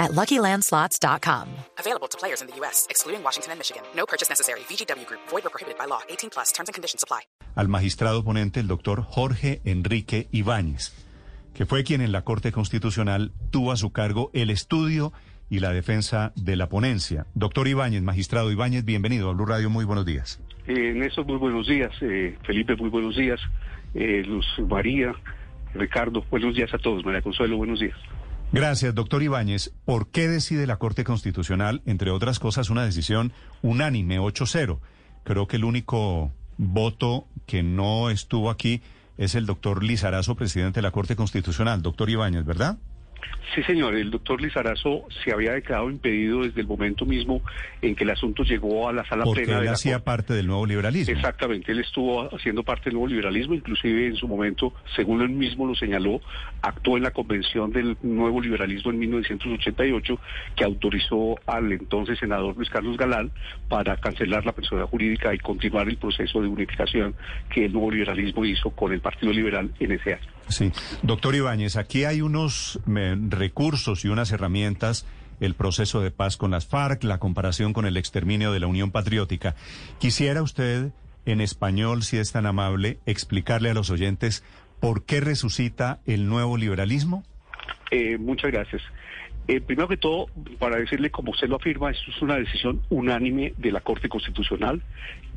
at LuckyLandSlots.com. Available to players in the U.S., excluding Washington and Michigan. No purchase necessary. VGW Group. Void or prohibited by law. 18 plus. Terms and conditions apply. Al magistrado ponente, el doctor Jorge Enrique Ibáñez, que fue quien en la Corte Constitucional tuvo a su cargo el estudio y la defensa de la ponencia. Doctor Ibáñez, magistrado Ibáñez, bienvenido a Blue Radio. Muy buenos días. Eh, Néstor, muy buenos días. Eh, Felipe, muy buenos días. Eh, Luz María, Ricardo, buenos días a todos. María Consuelo, buenos días. Gracias, doctor Ibáñez. ¿Por qué decide la Corte Constitucional, entre otras cosas, una decisión unánime, 8-0? Creo que el único voto que no estuvo aquí es el doctor Lizarazo, presidente de la Corte Constitucional. Doctor Ibáñez, ¿verdad? Sí, señor. El doctor Lizarazo se había declarado impedido desde el momento mismo en que el asunto llegó a la sala Porque plena. él de la hacía parte del nuevo liberalismo. Exactamente, él estuvo haciendo parte del nuevo liberalismo, inclusive en su momento, según él mismo lo señaló, actuó en la convención del nuevo liberalismo en 1988, que autorizó al entonces senador Luis Carlos Galán para cancelar la persona jurídica y continuar el proceso de unificación que el nuevo liberalismo hizo con el Partido Liberal en ese año. Sí. Doctor Ibáñez, aquí hay unos recursos y unas herramientas, el proceso de paz con las FARC, la comparación con el exterminio de la Unión Patriótica. Quisiera usted, en español, si es tan amable, explicarle a los oyentes por qué resucita el nuevo liberalismo. Eh, muchas gracias. Eh, primero que todo, para decirle, como usted lo afirma, esto es una decisión unánime de la Corte Constitucional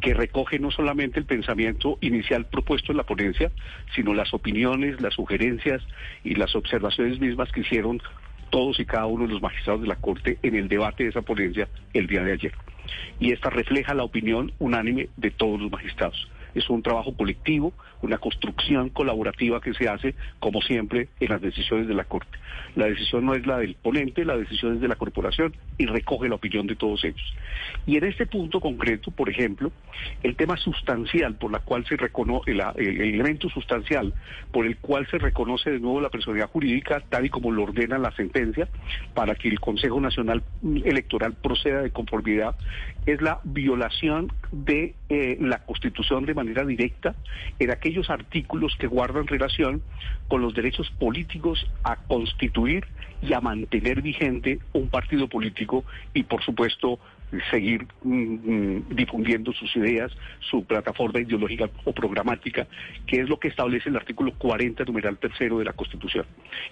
que recoge no solamente el pensamiento inicial propuesto en la ponencia, sino las opiniones, las sugerencias y las observaciones mismas que hicieron todos y cada uno de los magistrados de la Corte en el debate de esa ponencia el día de ayer. Y esta refleja la opinión unánime de todos los magistrados. Es un trabajo colectivo, una construcción colaborativa que se hace, como siempre, en las decisiones de la Corte. La decisión no es la del ponente, la decisión es de la corporación y recoge la opinión de todos ellos. Y en este punto concreto, por ejemplo, el tema sustancial por la cual se reconoce, el, el elemento sustancial por el cual se reconoce de nuevo la personalidad jurídica, tal y como lo ordena la sentencia, para que el Consejo Nacional Electoral proceda de conformidad, es la violación de eh, la Constitución de manera directa en aquellos artículos que guardan relación con los derechos políticos a constituir y a mantener vigente un partido político y, por supuesto, seguir mm, difundiendo sus ideas, su plataforma ideológica o programática, que es lo que establece el artículo 40, numeral tercero de la Constitución.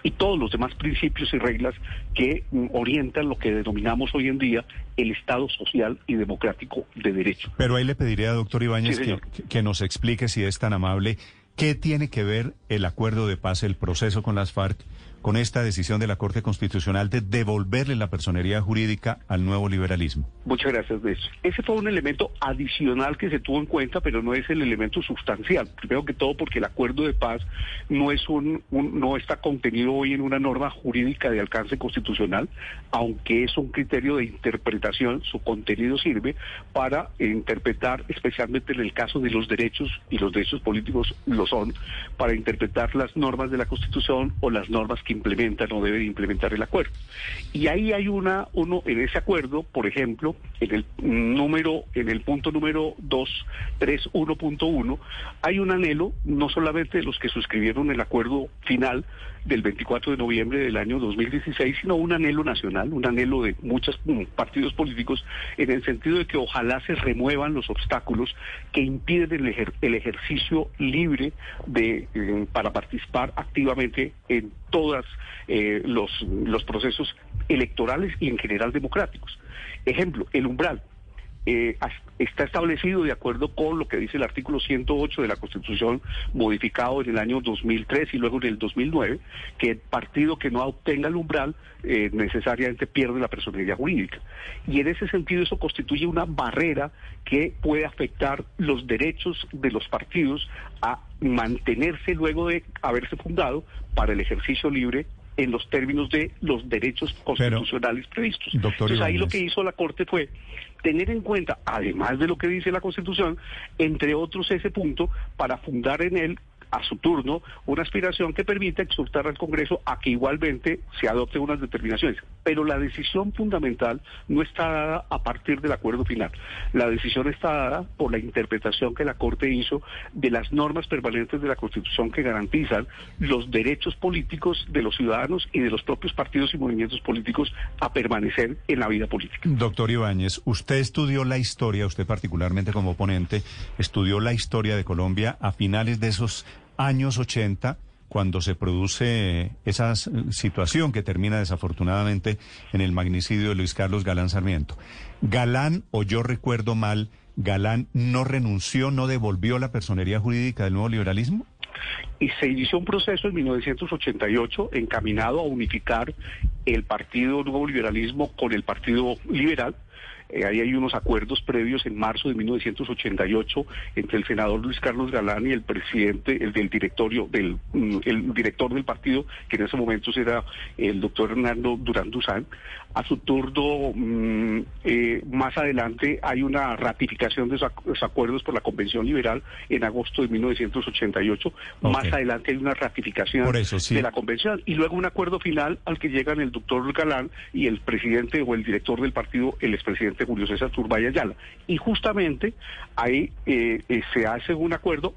Y todos los demás principios y reglas que mm, orientan lo que denominamos hoy en día el Estado social y democrático de derecho. Pero ahí le pediría, doctor Ibáñez, Sí, que, señor. que nos explique, si es tan amable, qué tiene que ver el acuerdo de paz, el proceso con las FARC, con esta decisión de la Corte Constitucional de devolverle la personería jurídica al nuevo liberalismo. Muchas gracias eso. Ese fue un elemento adicional que se tuvo en cuenta, pero no es el elemento sustancial. Primero que todo porque el acuerdo de paz no es un, un- no está contenido hoy en una norma jurídica de alcance constitucional, aunque es un criterio de interpretación, su contenido sirve para interpretar, especialmente en el caso de los derechos y los derechos políticos lo son, para interpretar las normas de la Constitución o las normas que implementan o deben implementar el acuerdo. Y ahí hay una, uno, en ese acuerdo, por ejemplo, en el número, en el punto número 231.1, hay un anhelo, no solamente de los que suscribieron el acuerdo final del 24 de noviembre del año 2016, sino un anhelo nacional, un anhelo de muchos mm, partidos políticos, en el sentido de que ojalá se remuevan los obstáculos que impiden el, ejer- el ejercicio libre de, eh, para participar activamente en todos los, los procesos electorales y en general democráticos. Ejemplo, el umbral. Eh, está establecido de acuerdo con lo que dice el artículo 108 de la Constitución, modificado en el año 2003 y luego en el 2009, que el partido que no obtenga el umbral eh, necesariamente pierde la personalidad jurídica. Y en ese sentido eso constituye una barrera que puede afectar los derechos de los partidos a mantenerse luego de haberse fundado para el ejercicio libre en los términos de los derechos constitucionales previstos. Entonces ahí lo que hizo la Corte fue tener en cuenta, además de lo que dice la Constitución, entre otros ese punto, para fundar en él a su turno una aspiración que permita exhortar al Congreso a que igualmente se adopten unas determinaciones. Pero la decisión fundamental no está dada a partir del acuerdo final. La decisión está dada por la interpretación que la Corte hizo de las normas permanentes de la Constitución que garantizan los derechos políticos de los ciudadanos y de los propios partidos y movimientos políticos a permanecer en la vida política. Doctor Ibáñez, usted estudió la historia, usted particularmente como ponente, estudió la historia de Colombia a finales de esos años 80 cuando se produce esa situación que termina desafortunadamente en el magnicidio de Luis Carlos Galán Sarmiento. Galán, o yo recuerdo mal, Galán no renunció, no devolvió la personería jurídica del nuevo liberalismo. Y se inició un proceso en 1988 encaminado a unificar el Partido Nuevo Liberalismo con el Partido Liberal eh, ahí hay unos acuerdos previos en marzo de 1988 entre el senador Luis Carlos Galán y el presidente, el del directorio, del mm, el director del partido, que en ese momento era el doctor Hernando Durán Duzán. A su turno, mm, eh, más adelante hay una ratificación de esos acuerdos por la Convención Liberal en agosto de 1988. Más adelante hay una ratificación de la Convención y luego un acuerdo final al que llegan el doctor Galán y el presidente o el director del partido, el expresidente Julio César Turbay Ayala. Y justamente ahí eh, eh, se hace un acuerdo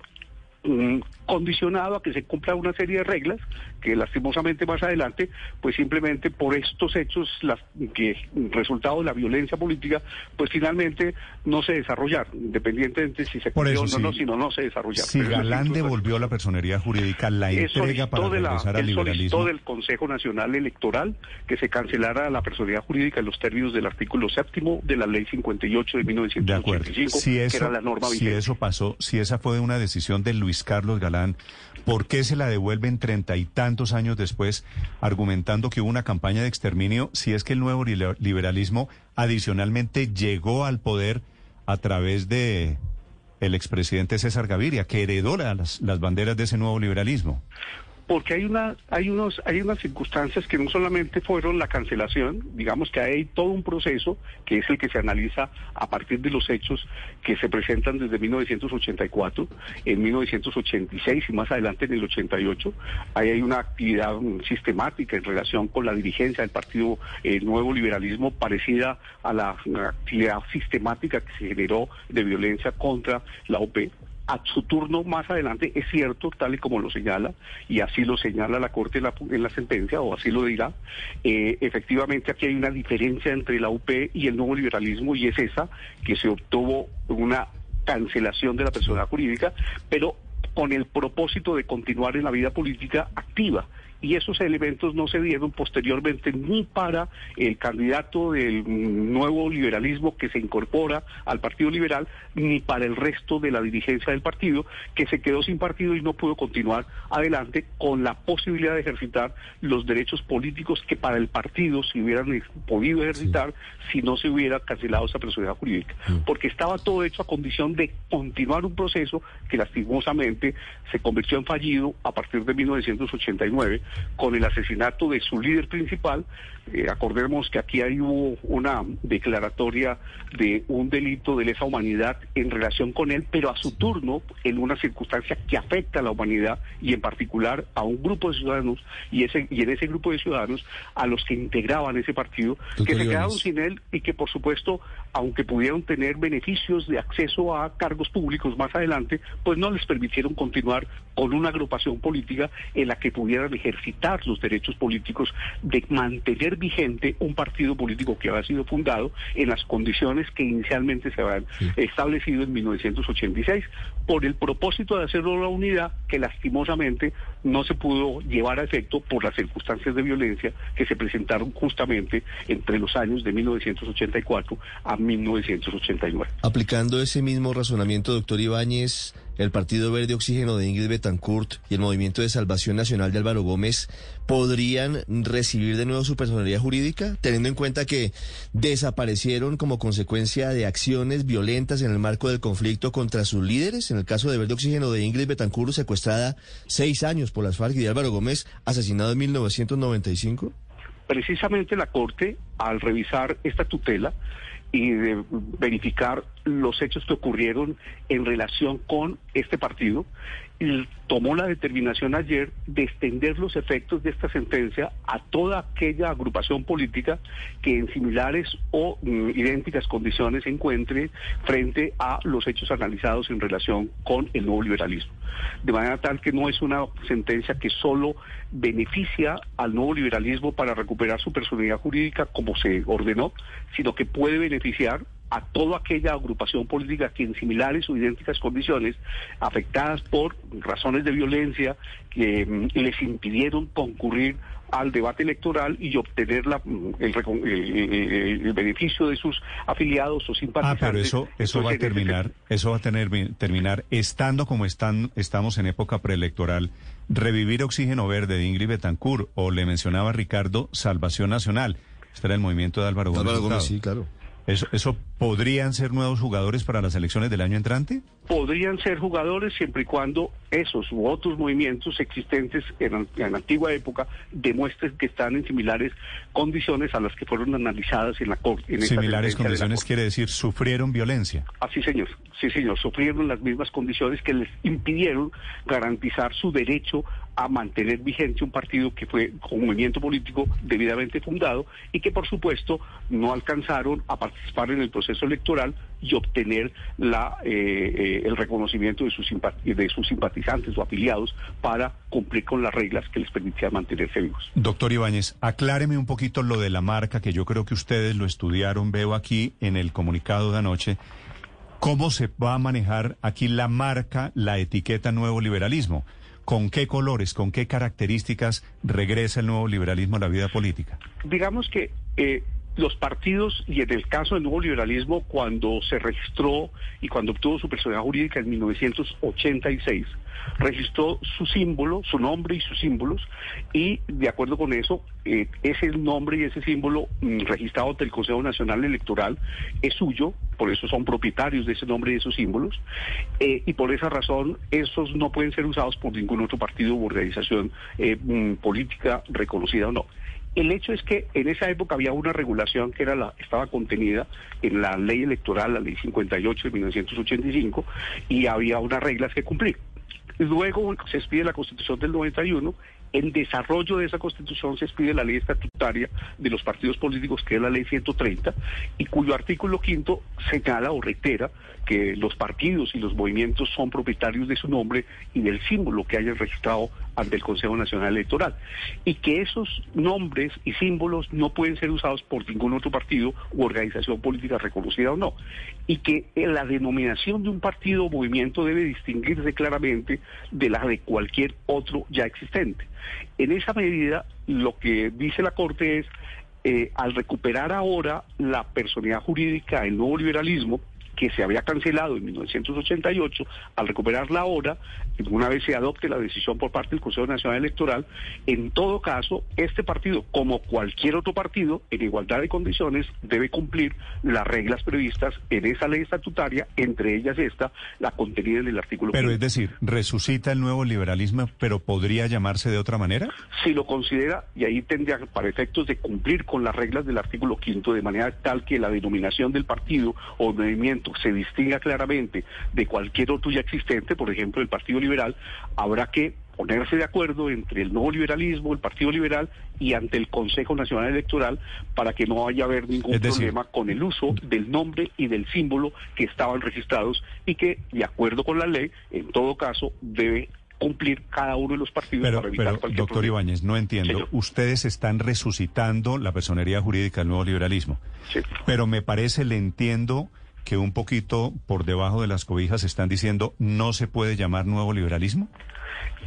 condicionado a que se cumpla una serie de reglas que lastimosamente más adelante, pues simplemente por estos hechos, las, que resultado de la violencia política, pues finalmente no se desarrollaron, independientemente si se cumplió o no, sino no se desarrollaron. Si Galán devolvió la personería jurídica, la entrega para regresar al liberalismo. del Consejo Nacional Electoral que se cancelara la personería jurídica en los términos del artículo séptimo de la Ley 58 de 1985, si eso, que era la norma Si eso pasó, si esa fue una decisión de Luis Carlos Galán, ¿por qué se la devuelven treinta y tantos años después argumentando que hubo una campaña de exterminio si es que el nuevo liberalismo adicionalmente llegó al poder a través de el expresidente César Gaviria, que heredó las, las banderas de ese nuevo liberalismo? Porque hay una hay unos hay unas circunstancias que no solamente fueron la cancelación digamos que hay todo un proceso que es el que se analiza a partir de los hechos que se presentan desde 1984 en 1986 y más adelante en el 88 ahí hay una actividad sistemática en relación con la dirigencia del partido eh, Nuevo Liberalismo parecida a la actividad sistemática que se generó de violencia contra la OP a su turno más adelante, es cierto, tal y como lo señala, y así lo señala la Corte en la, sentencia, o así lo dirá, eh, efectivamente aquí hay una diferencia entre la UP y el nuevo liberalismo, y es esa, que se obtuvo una cancelación de la persona jurídica, pero con el propósito de continuar en la vida política activa y esos elementos no se dieron posteriormente ni para el candidato del nuevo liberalismo que se incorpora al Partido Liberal, ni para el resto de la dirigencia del partido, que se quedó sin partido y no pudo continuar adelante con la posibilidad de ejercitar los derechos políticos que para el partido se hubieran podido ejercitar si no se hubiera cancelado esa personalidad jurídica. Porque estaba todo hecho a condición de continuar un proceso que lastimosamente se convirtió en fallido a partir de 1989 con el asesinato de su líder principal. Eh, acordemos que aquí hay una declaratoria de un delito de lesa humanidad en relación con él, pero a su turno en una circunstancia que afecta a la humanidad y en particular a un grupo de ciudadanos y, ese, y en ese grupo de ciudadanos a los que integraban ese partido, que se quedaron sin él y que por supuesto, aunque pudieron tener beneficios de acceso a cargos públicos más adelante, pues no les permitieron continuar con una agrupación política en la que pudieran ejercer quitar los derechos políticos de mantener vigente un partido político que había sido fundado en las condiciones que inicialmente se habían establecido en 1986 por el propósito de hacerlo la unidad que lastimosamente no se pudo llevar a efecto por las circunstancias de violencia que se presentaron justamente entre los años de 1984 a 1989. Aplicando ese mismo razonamiento, doctor Ibáñez, el Partido Verde Oxígeno de Ingrid Betancourt y el Movimiento de Salvación Nacional de Álvaro Gómez podrían recibir de nuevo su personalidad jurídica, teniendo en cuenta que desaparecieron como consecuencia de acciones violentas en el marco del conflicto contra sus líderes? En el caso de Verde Oxígeno de Ingrid Betancourt, secuestrada seis años por las FARC y de Álvaro Gómez, asesinado en 1995. Precisamente la Corte, al revisar esta tutela, y de verificar los hechos que ocurrieron en relación con este partido, y tomó la determinación ayer de extender los efectos de esta sentencia a toda aquella agrupación política que en similares o mm, idénticas condiciones se encuentre frente a los hechos analizados en relación con el nuevo liberalismo. De manera tal que no es una sentencia que solo beneficia al nuevo liberalismo para recuperar su personalidad jurídica como se ordenó, sino que puede beneficiar a toda aquella agrupación política que en similares o idénticas condiciones, afectadas por razones de violencia que mm, les impidieron concurrir al debate electoral y obtener la, mm, el, beneficio de sus afiliados o simpatizantes. Ah, pero eso, eso va a terminar, eso va a tener, terminar estando como están, estamos en época preelectoral. Revivir Oxígeno Verde de Ingrid Betancourt o le mencionaba Ricardo Salvación Nacional. Este era el movimiento de Álvaro Gómez. Álvaro Gómez, sí, claro. ¿Eso, ¿Eso podrían ser nuevos jugadores para las elecciones del año entrante? Podrían ser jugadores siempre y cuando esos u otros movimientos existentes en, la antigua época demuestren que están en similares condiciones a las que fueron analizadas en la Corte. similares condiciones quiere decir sufrieron violencia. Así, señor. Sí, señor. Sufrieron las mismas condiciones que les impidieron garantizar su derecho a mantener vigente un partido que fue un movimiento político debidamente fundado y que por supuesto no alcanzaron a participar en el proceso electoral y obtener la, eh, eh, el reconocimiento de sus, de sus simpatizantes o afiliados para cumplir con las reglas que les permitían mantenerse vivos. Doctor Ibáñez, acláreme un poquito lo de la marca, que yo creo que ustedes lo estudiaron, veo aquí en el comunicado de anoche. ¿Cómo se va a manejar aquí la marca, la etiqueta nuevo liberalismo? ¿Con qué colores, con qué características regresa el nuevo liberalismo a la vida política? Digamos que eh, los partidos, y en el caso del nuevo liberalismo, cuando se registró y cuando obtuvo su personalidad jurídica en 1986, registró su símbolo, su nombre y sus símbolos, y de acuerdo con eso, eh, ese nombre y ese símbolo mm, registrado ante el Consejo Nacional Electoral es suyo, por eso son propietarios de ese nombre y de esos símbolos, eh, y por esa razón esos no pueden ser usados por ningún otro partido u organización eh, mm, política reconocida o no. El hecho es que en esa época había una regulación que era la, estaba contenida en la ley electoral, la ley 58 de 1985, y había unas reglas que cumplir. Luego se expide la Constitución del 91 en desarrollo de esa constitución se expide la ley estatutaria de los partidos políticos, que es la ley 130, y cuyo artículo quinto señala o reitera que los partidos y los movimientos son propietarios de su nombre y del símbolo que hayan registrado ante el Consejo Nacional Electoral. Y que esos nombres y símbolos no pueden ser usados por ningún otro partido u organización política reconocida o no. Y que la denominación de un partido o movimiento debe distinguirse claramente de la de cualquier otro ya existente. En esa medida, lo que dice la Corte es, eh, al recuperar ahora la personalidad jurídica, el nuevo liberalismo, que se había cancelado en 1988, al recuperarla ahora, una vez se adopte la decisión por parte del Consejo Nacional Electoral, en todo caso, este partido, como cualquier otro partido, en igualdad de condiciones, debe cumplir las reglas previstas en esa ley estatutaria, entre ellas esta, la contenida en el artículo. Pero es decir, resucita el nuevo liberalismo, pero podría llamarse de otra manera? Si lo considera, y ahí tendría para efectos de cumplir con las reglas del artículo quinto, de manera tal que la denominación del partido o movimiento se distinga claramente de cualquier otro ya existente, por ejemplo el Partido Liberal, habrá que ponerse de acuerdo entre el nuevo liberalismo, el Partido Liberal y ante el Consejo Nacional Electoral para que no haya haber ningún problema con el uso del nombre y del símbolo que estaban registrados y que, de acuerdo con la ley, en todo caso debe cumplir cada uno de los partidos para evitar pero, doctor Ibáñez, no entiendo. Ustedes están resucitando la personería jurídica del nuevo liberalismo. Sí. Pero me parece, le entiendo que un poquito por debajo de las cobijas están diciendo no se puede llamar nuevo liberalismo?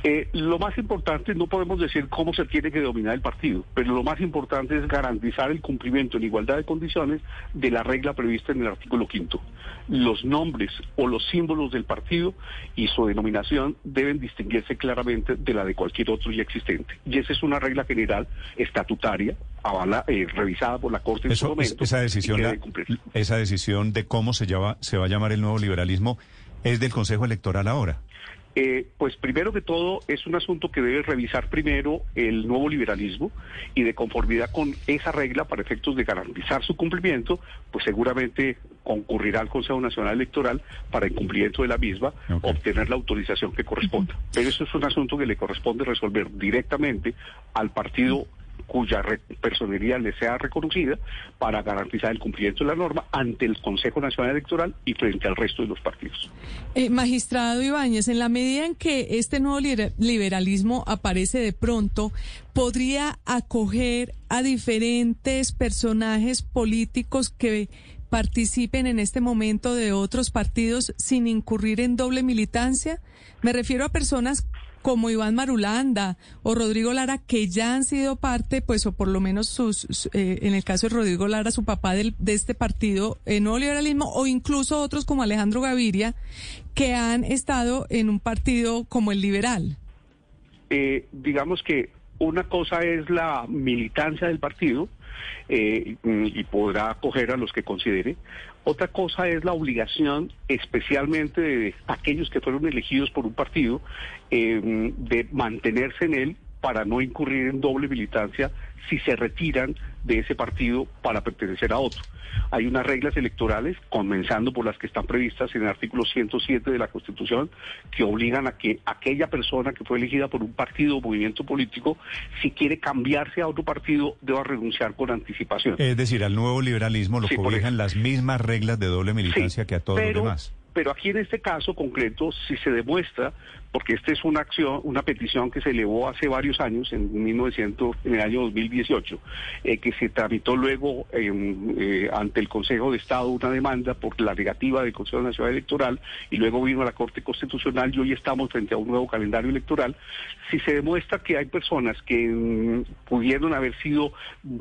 Eh, lo más importante, no podemos decir cómo se tiene que dominar el partido, pero lo más importante es garantizar el cumplimiento en igualdad de condiciones de la regla prevista en el artículo quinto. Los nombres o los símbolos del partido y su denominación deben distinguirse claramente de la de cualquier otro ya existente. Y esa es una regla general estatutaria, avala, eh, revisada por la Corte en su Eso, momento. esa decisión, la- esa decisión de cómo se, llama, se va a llamar el nuevo liberalismo es del Consejo Electoral ahora. Eh, pues primero que todo es un asunto que debe revisar primero el nuevo liberalismo y de conformidad con esa regla para efectos de garantizar su cumplimiento, pues seguramente concurrirá al Consejo Nacional Electoral para el cumplimiento de la misma obtener la autorización que corresponda. Pero eso es un asunto que le corresponde resolver directamente al partido cuya personería le sea reconocida para garantizar el cumplimiento de la norma ante el Consejo Nacional Electoral y frente al resto de los partidos. Eh, magistrado Ibáñez, en la medida en que este nuevo liber- liberalismo aparece de pronto, ¿podría acoger a diferentes personajes políticos que participen en este momento de otros partidos sin incurrir en doble militancia? Me refiero a personas como Iván Marulanda o Rodrigo Lara que ya han sido parte, pues o por lo menos sus, su- eh, en el caso de Rodrigo Lara, su papá de este partido eh, nuevo liberalismo o incluso otros como Alejandro Gaviria que han estado en un partido como el liberal. eh, digamos que una cosa es la militancia del partido eh, y podrá acoger a los que considere. Otra cosa es la obligación, especialmente de aquellos que fueron elegidos por un partido, eh, de mantenerse en él para no incurrir en doble militancia si se retiran de ese partido para pertenecer a otro. Hay unas reglas electorales, comenzando por las que están previstas en el artículo 107 de la Constitución, que obligan a que aquella persona que fue elegida por un partido o movimiento político, si quiere cambiarse a otro partido, deba renunciar con anticipación. Es decir, al nuevo liberalismo lo Sí, cobijan las mismas reglas de doble militancia Sí, que a todos pero, los demás. Pero aquí en este caso concreto, si se demuestra, porque esta es una acción, una petición que se elevó hace varios años, en 1900, en el año 2018, eh, que se tramitó luego en, eh, ante el Consejo de Estado una demanda por la negativa del Consejo Nacional Electoral y luego vino a la Corte Constitucional y hoy estamos frente a un nuevo calendario electoral. Si se demuestra que hay personas que mm, pudieron haber sido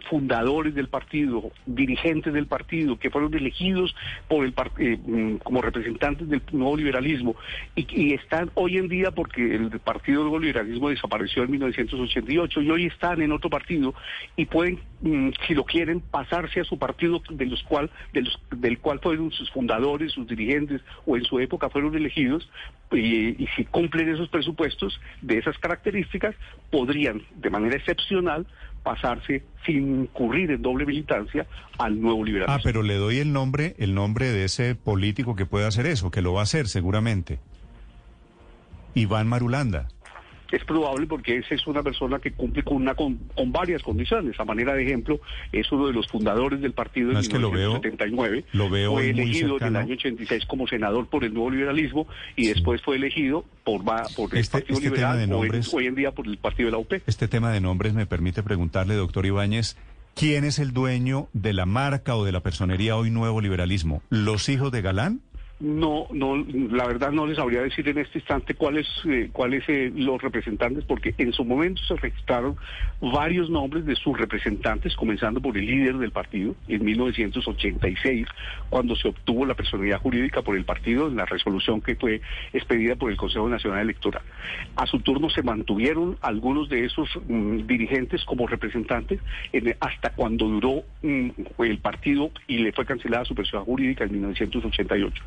fundadores del partido, dirigentes del partido, que fueron elegidos por el eh, mm, como representantes del nuevo liberalismo. Y, están hoy en día porque el partido nuevo liberalismo desapareció en 1988 y hoy están en otro partido y pueden, mm, si lo quieren, pasarse a su partido de los cual, de los, del cual fueron sus fundadores, sus dirigentes o en su época fueron elegidos y si cumplen esos presupuestos de esas características podrían de manera excepcional pasarse sin incurrir en doble militancia al nuevo liberalismo. Ah, pero le doy el nombre, el nombre de ese político que puede hacer eso, que lo va a hacer seguramente. Iván Marulanda. Es probable porque esa es una persona que cumple con una con, con varias condiciones. A manera de ejemplo, es uno de los fundadores del partido No, en es que lo veo- 1979. lo veo fue elegido en el año 86 como senador por el nuevo liberalismo y después fue elegido por, por el Este- Partido este tema Liberal de nombres- hoy en día por el Partido de la UP. Este tema de nombres me permite preguntarle, doctor Ibáñez, ¿quién es el dueño de la marca o de la personería hoy nuevo liberalismo? ¿Los hijos de Galán? No, no, la verdad no les sabría decir en este instante cuáles, eh, cuáles eh, los representantes, porque en su momento se registraron varios nombres de sus representantes, comenzando por el líder del partido en 1986, cuando se obtuvo la personalidad jurídica por el partido en la resolución que fue expedida por el Consejo Nacional Electoral. A su turno se mantuvieron algunos de esos mm, dirigentes como representantes en- hasta cuando duró mm, el partido y le fue cancelada su personalidad jurídica en 1988.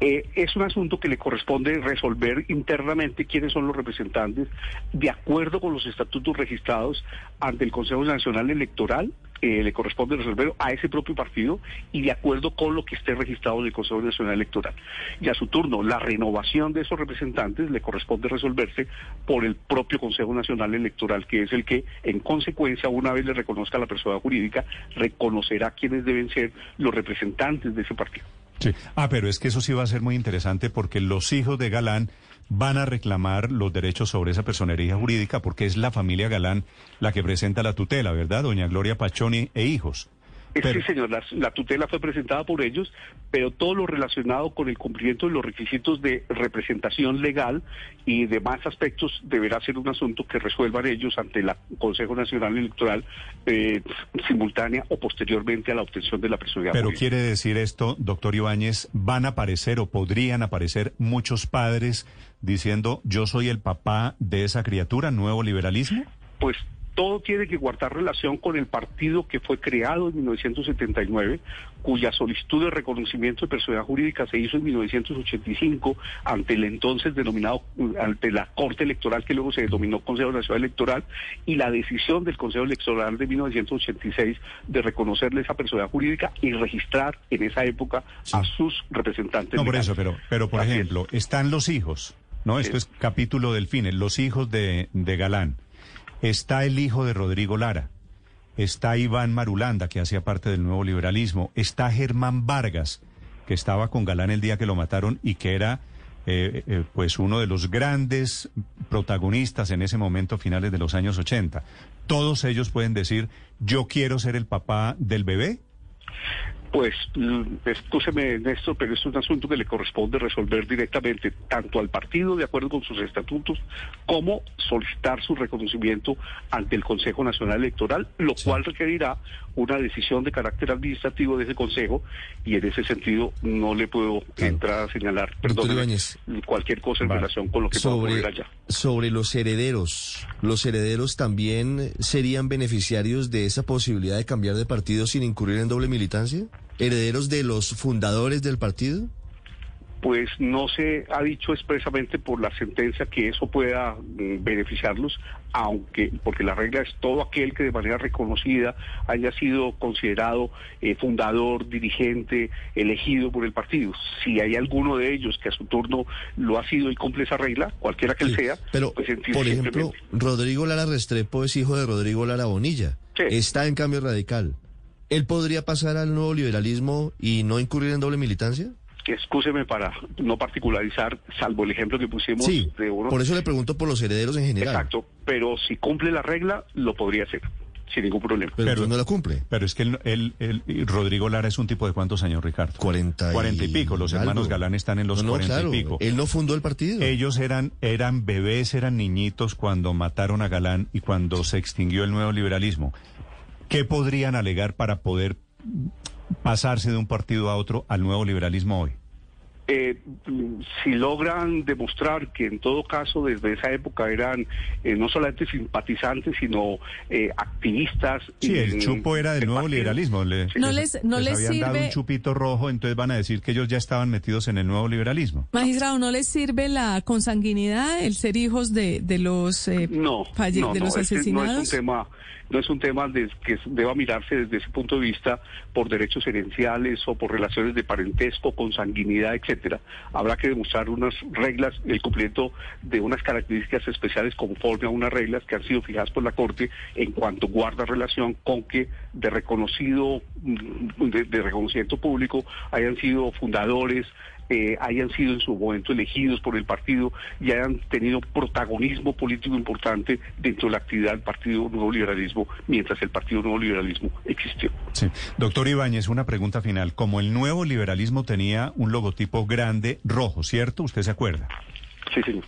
Eh, es un asunto que le corresponde resolver internamente quiénes son los representantes de acuerdo con los estatutos registrados ante el Consejo Nacional Electoral. eh, le corresponde resolver a ese propio partido y de acuerdo con lo que esté registrado en el Consejo Nacional Electoral. Y a su turno, la renovación de esos representantes le corresponde resolverse por el propio Consejo Nacional Electoral, que es el que, en consecuencia, una vez le reconozca la persona jurídica, reconocerá quiénes deben ser los representantes de ese partido. Sí. Ah, pero es que eso sí va a ser muy interesante porque los hijos de Galán van a reclamar los derechos sobre esa personería jurídica porque es la familia Galán la que presenta la tutela, ¿verdad? Doña Gloria Pachoni e hijos. Sí, señor, la, tutela fue presentada por ellos, pero todo lo relacionado con el cumplimiento de los requisitos de representación legal y demás aspectos deberá ser un asunto que resuelvan ellos ante el Consejo Nacional Electoral eh, simultánea o posteriormente a la obtención de la personalidad. Pero quiere decir esto, doctor Ibáñez, van a aparecer o podrían aparecer muchos padres diciendo yo soy el papá de esa criatura, nuevo liberalismo? Pues todo tiene que guardar relación con el partido que fue creado en 1979, cuya solicitud de reconocimiento de personalidad jurídica se hizo en 1985 ante el entonces denominado, ante la Corte Electoral que luego se denominó Consejo Nacional Electoral y la decisión del Consejo Electoral de 1986 de reconocerle esa personalidad jurídica y registrar en esa época a sus representantes. No, por eso, pero, pero por ejemplo, están los hijos, ¿no? Esto es capítulo del FINE, los hijos de, de Galán. Está el hijo de Rodrigo Lara. Está Iván Marulanda, que hacía parte del nuevo liberalismo. Está Germán Vargas, que estaba con Galán el día que lo mataron y que era eh, eh, pues uno de los grandes protagonistas en ese momento, finales de los años 80. Todos ellos pueden decir, yo quiero ser el papá del bebé. Pues, escúcheme, Néstor, pero es un asunto que le corresponde resolver directamente tanto al partido, de acuerdo con sus estatutos, como solicitar su reconocimiento ante el Consejo Nacional Electoral, lo cual requerirá una decisión de carácter administrativo de ese Consejo, y en ese sentido no le puedo entrar a señalar, perdón, cualquier cosa en relación con lo que sobre, pueda allá. Sobre los herederos, ¿los herederos también serían beneficiarios de esa posibilidad de cambiar de partido sin incurrir en doble militancia? Herederos de los fundadores del partido? Pues no se ha dicho expresamente por la sentencia que eso pueda mm, beneficiarlos, aunque, porque la regla es todo aquel que de manera reconocida haya sido considerado eh, fundador, dirigente, elegido por el partido. Si hay alguno de ellos que a su turno lo ha sido y cumple esa regla, cualquiera que él sea. Pero, pues, por ejemplo, Rodrigo Lara Restrepo es hijo de Rodrigo Lara Bonilla. Está en cambio radical. ¿Él podría pasar al nuevo liberalismo y no incurrir en doble militancia? Excúseme para no particularizar, salvo el ejemplo que pusimos sí, de uno. Por eso le pregunto por los herederos en general. Exacto, pero si cumple la regla, lo podría hacer sin ningún problema. Pero, no la cumple. Pero es que él, Rodrigo Lara es un tipo de cuántos años, Ricardo? Cuarenta y, Cuarenta y pico. Los hermanos Galán están en los cuarenta y pico. Él no fundó el partido. Ellos eran, eran bebés, eran niñitos cuando mataron a Galán y cuando se extinguió el nuevo liberalismo. ¿Qué podrían alegar para poder pasarse de un partido a otro al nuevo liberalismo hoy? Eh, si logran demostrar que en todo caso desde esa época eran eh, no solamente simpatizantes sino eh, activistas sí el chupo era del nuevo liberalismo no les, no les, habían sirve... dado un chupito rojo entonces van a decir que ellos ya estaban metidos en el nuevo liberalismo. Magistrado no les sirve la consanguinidad el ser hijos de, de los no, de los asesinados no es un tema no es un tema que deba mirarse desde ese punto de vista por derechos herenciales o por relaciones de parentesco, consanguinidad, etcétera. Habrá que demostrar unas reglas, el cumplimiento de unas características especiales conforme a unas reglas que han sido fijadas por la Corte en cuanto guarda relación con que de reconocido, mm, de reconocimiento público hayan sido fundadores, eh, hayan sido en su momento elegidos por el partido y hayan tenido protagonismo político importante dentro de la actividad del Partido Nuevo Liberalismo mientras el Partido Nuevo Liberalismo existió. Sí. Doctor Ibáñez, una pregunta final. Como el Nuevo Liberalismo tenía un logotipo grande rojo, ¿cierto? ¿Usted se acuerda? Sí, señor.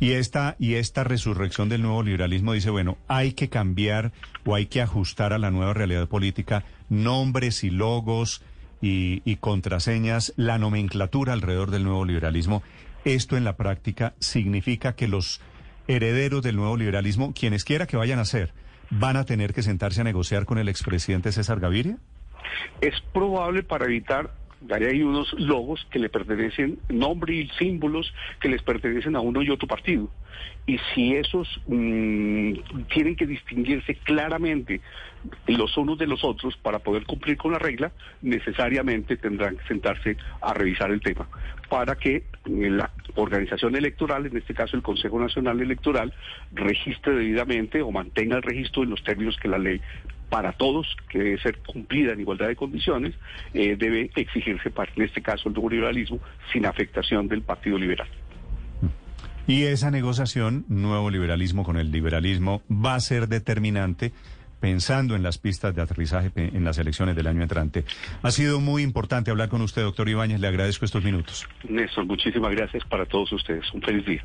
Y esta, y esta resurrección del nuevo liberalismo dice, bueno, hay que cambiar o hay que ajustar a la nueva realidad política nombres y logos, y, contraseñas, la nomenclatura alrededor del nuevo liberalismo. Esto en la práctica significa que los herederos del nuevo liberalismo, quienes quiera que vayan a ser, van a tener que sentarse a negociar con el expresidente César Gaviria? Es probable para evitar hay unos logos que le pertenecen, nombre y símbolos que les pertenecen a uno y otro partido. Y si esos mm, tienen que distinguirse claramente los unos de los otros para poder cumplir con la regla, necesariamente tendrán que sentarse a revisar el tema para que la organización electoral, en este caso el Consejo Nacional Electoral, registre debidamente o mantenga el registro en los términos que la ley para todos, que debe ser cumplida en igualdad de condiciones, eh, debe exigirse para, en este caso, el nuevo liberalismo sin afectación del Partido Liberal. Y esa negociación, nuevo liberalismo con el liberalismo, va a ser determinante pensando en las pistas de aterrizaje en las elecciones del año entrante. Ha sido muy importante hablar con usted, doctor Ibáñez. Le agradezco estos minutos. Néstor, muchísimas gracias para todos ustedes. Un feliz día.